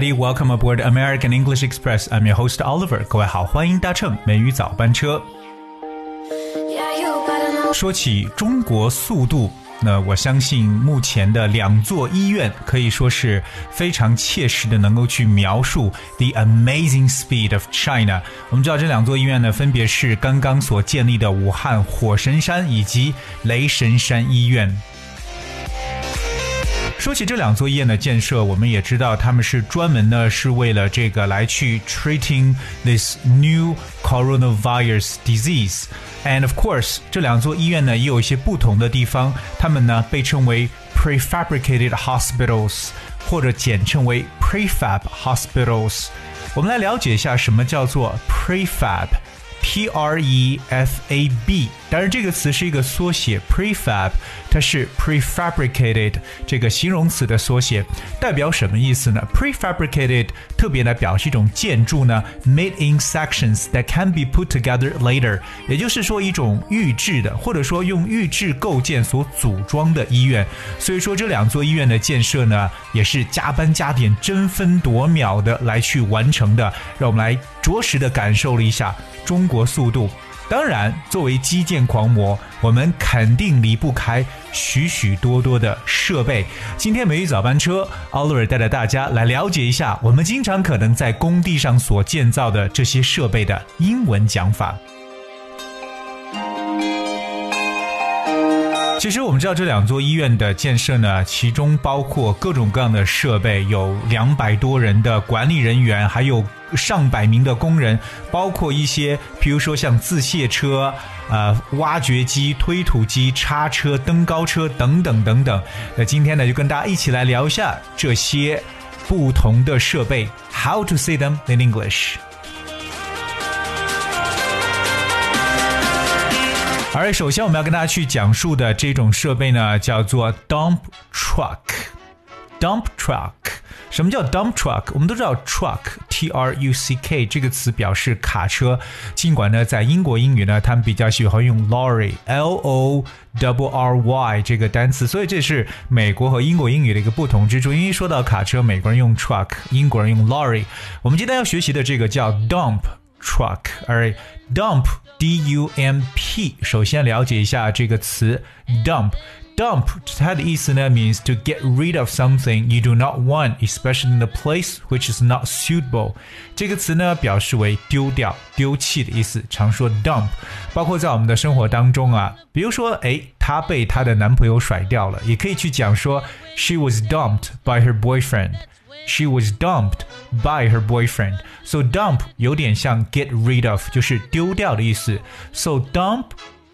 Welcome aboard American English Express. I'm your host Oliver. 各位好，欢迎搭乘美语早班车。说起中国速度。那我相信目前的两座医院可以说是非常切实的，能够去描述 the amazing speed of China。我们知道这两座医院呢，分别是刚刚所建立的武汉火神山以及雷神山医院。说起这两座医院的建设，我们也知道他们是专门呢是为了这个来去 treating this new coronavirus disease。And of course，这两座医院呢也有一些不同的地方，他们呢被称为 prefabricated hospitals，或者简称为 prefab hospitals。我们来了解一下什么叫做 prefab。P R E F A B，当然这个词是一个缩写，prefab，它是 prefabricated 这个形容词的缩写，代表什么意思呢？prefabricated 特别来表示一种建筑呢，made in sections that can be put together later，也就是说一种预制的，或者说用预制构件所组装的医院。所以说这两座医院的建设呢，也是加班加点、争分夺秒的来去完成的。让我们来着实的感受了一下。中国速度，当然，作为基建狂魔，我们肯定离不开许许多多的设备。今天美语早班车，奥利尔带着大家来了解一下我们经常可能在工地上所建造的这些设备的英文讲法。其实我们知道这两座医院的建设呢，其中包括各种各样的设备，有两百多人的管理人员，还有上百名的工人，包括一些，比如说像自卸车、呃挖掘机、推土机、叉车、登高车等等等等。那今天呢，就跟大家一起来聊一下这些不同的设备，How to say them in English。而首先我们要跟大家去讲述的这种设备呢，叫做 dump truck。Dump truck，什么叫 dump truck？我们都知道 truck，t r u c k 这个词表示卡车。尽管呢，在英国英语呢，他们比较喜欢用 lorry，l o w r y 这个单词，所以这是美国和英国英语的一个不同之处。因为说到卡车，美国人用 truck，英国人用 lorry。我们今天要学习的这个叫 dump truck，而 dump。D U M P，首先了解一下这个词 dump。Dump 它的意思呢，means to get rid of something you do not want, especially in a place which is not suitable。这个词呢，表示为丢掉、丢弃的意思，常说 dump。包括在我们的生活当中啊，比如说，哎，她被她的男朋友甩掉了，也可以去讲说，she was dumped by her boyfriend。She was dumped by her boyfriend. So dump 有点像 get rid of，就是丢掉的意思。So dump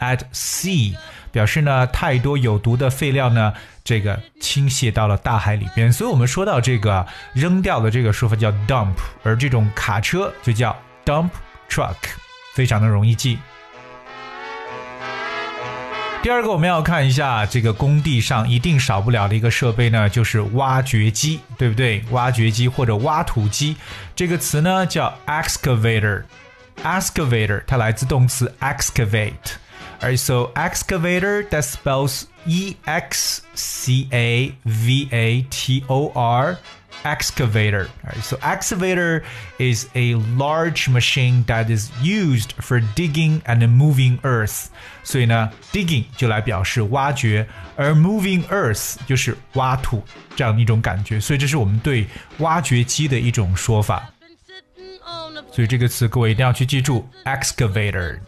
at sea. 表示呢太多有毒的废料呢这个倾泻到了大海里边。所以我们说到这个扔掉的这个说法叫 dump，而这种卡车就叫 dump truck。非常的容易记。第二个，我们要看一下这个工地上一定少不了的一个设备呢，就是挖掘机，对不对？挖掘机或者挖土机，这个词呢叫 excavator。excavator 它来自动词 excavate。而 so excavator that spells E X C A V A T O R excavator. Right, so excavator is a large machine that is used for digging and moving earth. 所以呢，digging 就来表示挖掘，而 moving earth 就是挖土这样一种感觉。所以这是我们对挖掘机的一种说法。所以这个词各位一定要去记住，excavator。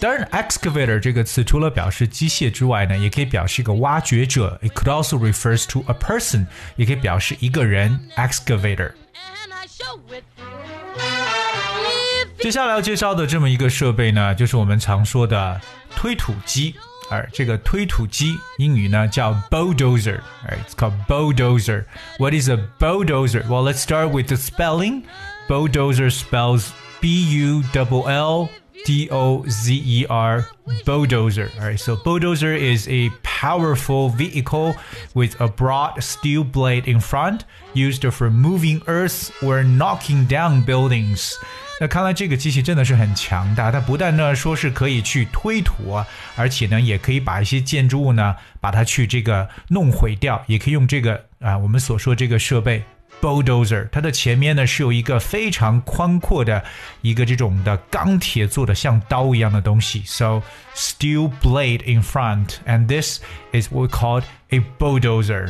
当然，excavator 这个词除了表示机械之外呢，也可以表示一个挖掘者。It could also refers to a person，也可以表示一个人。excavator。接下来要介绍的这么一个设备呢，就是我们常说的推土机。 而这个推土机英语呢叫 bulldozer. Right, it's called bulldozer. What is a bulldozer? Well, let's start with the spelling. Bulldozer spells B U L L D O Z E R bulldozer. All right, so bulldozer is a powerful vehicle with a broad steel blade in front used for moving earth or knocking down buildings. 那看来这个机器真的是很强大，它不但呢说是可以去推土啊，而且呢也可以把一些建筑物呢把它去这个弄毁掉，也可以用这个啊我们所说这个设备 bulldozer，它的前面呢是有一个非常宽阔的一个这种的钢铁做的像刀一样的东西，so steel blade in front，and this is what we called a bulldozer。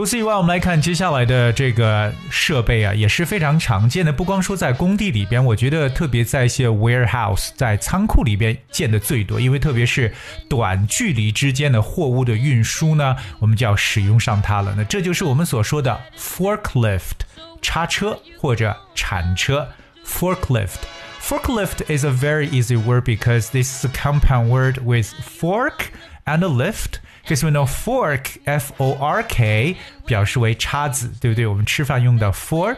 除此以外，我们来看接下来的这个设备啊，也是非常常见的。不光说在工地里边，我觉得特别在一些 warehouse，在仓库里边见的最多。因为特别是短距离之间的货物的运输呢，我们就要使用上它了。那这就是我们所说的 forklift，叉车或者铲车 forklift。Forklift is a very easy word because this is a compound word with fork and a lift。Because we know fork, F O R K，表示为叉子，对不对？我们吃饭用的 fork。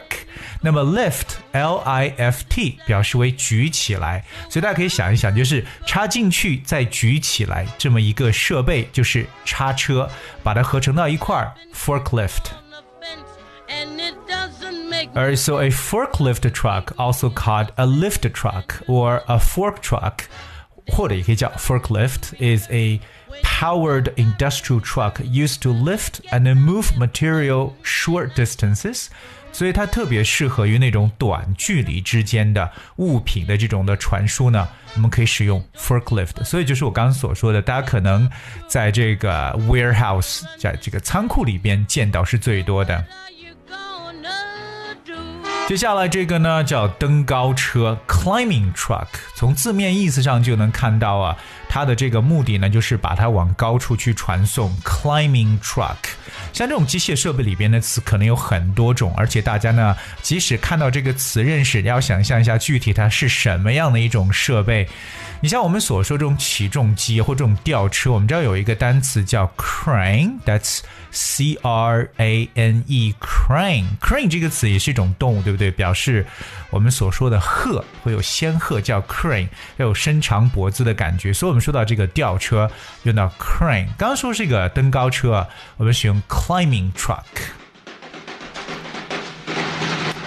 那么 lift, L I F T，表示为举起来。所以大家可以想一想，就是插进去再举起来这么一个设备，就是叉车，把它合成到一块儿，forklift。Alright, so a forklift truck, also called a lift truck or a fork truck, 或者也可以叫 forklift, is a powered industrial truck used to lift and move material short distances. 所以它特别适合于那种短距离之间的物品的这种的传输呢，我们可以使用 forklift。所以就是我刚刚所说的，大家可能在这个 warehouse，在这个仓库里边见到是最多的。接下来这个呢叫登高车 （climbing truck）， 从字面意思上就能看到啊，它的这个目的呢就是把它往高处去传送 （climbing truck）。像这种机械设备里边的词可能有很多种，而且大家呢即使看到这个词认识，要想象一下具体它是什么样的一种设备。你像我们所说这种起重机或这种吊车，我们知道有一个单词叫 crane，that's C R A N E，crane，crane 这个词也是一种动物，对不对？表示我们所说的鹤会有仙鹤叫 crane，要有伸长脖子的感觉。所以我们说到这个吊车用到 crane，刚刚说是一个登高车，我们使用 climbing truck。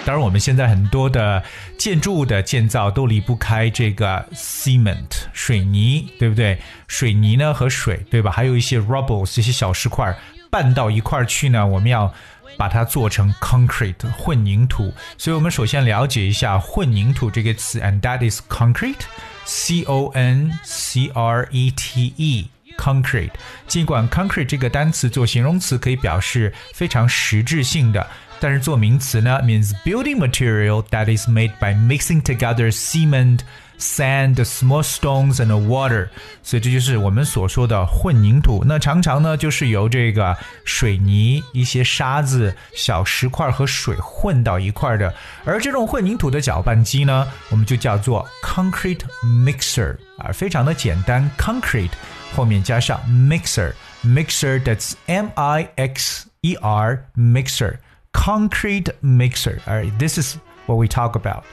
当然，我们现在很多的建筑物的建造都离不开这个 cement 水泥，对不对？水泥呢和水，对吧？还有一些 rubble 这些小石块拌到一块去呢，我们要把它做成 concrete 混凝土。所以我们首先了解一下混凝土这个词，and that is concrete，c o n c r e t e。 concrete，尽管 concrete 这个单词做形容词可以表示非常实质性的。但是做名词呢，means building material that is made by mixing together cement, sand, small stones and water。所以这就是我们所说的混凝土。那常常呢，就是由这个水泥、一些沙子、小石块和水混到一块的。而这种混凝土的搅拌机呢，我们就叫做 concrete mixer 啊，非常的简单，concrete 后面加上 mixer，mixer that's M I X E R mixer。concrete mixer. All right, this is what we talk about.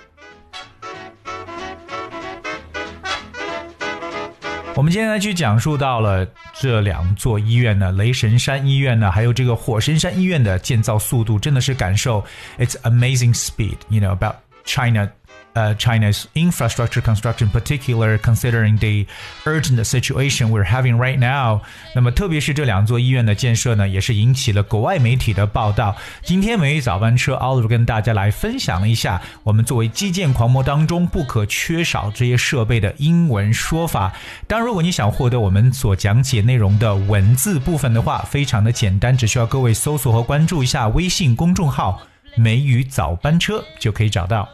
我们今天呢，去讲述到了这两座医院呢，雷神山医院呢，还有这个火神山医院的建造速度，真的是感受 its amazing speed. You know about China uh, China's infrastructure construction, particular considering the urgent situation we're having right now。那么，特别是这两座医院的建设呢，也是引起了国外媒体的报道。今天每日早班车，Oliver 跟大家来分享一下我们作为基建狂魔当中不可缺少这些设备的英文说法。当然，如果你想获得我们所讲解内容的文字部分的话，非常的简单，只需要各位搜索和关注一下微信公众号“梅雨早班车”就可以找到。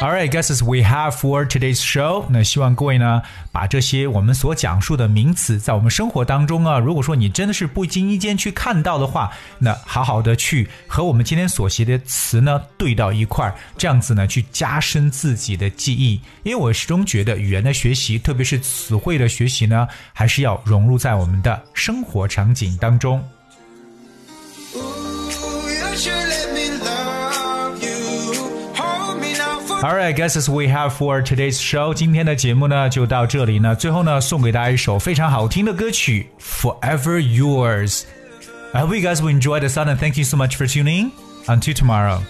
All right, guys, as we have for today's show. 那希望各位呢，把这些我们所讲述的名词，在我们生活当中啊，如果说你真的是不经意间去看到的话，那好好的去和我们今天所学的词呢对到一块儿，这样子呢去加深自己的记忆。因为我始终觉得语言的学习，特别是词汇的学习呢，还是要融入在我们的生活场景当中。Alright, guys, as we have for today's show，今天的节目呢就到这里呢。最后呢，送给大家一首非常好听的歌曲《Forever Yours》。I hope you guys will enjoy the sun and thank you so much for tuning. Until tomorrow.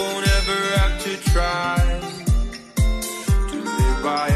won't ever have to try to live by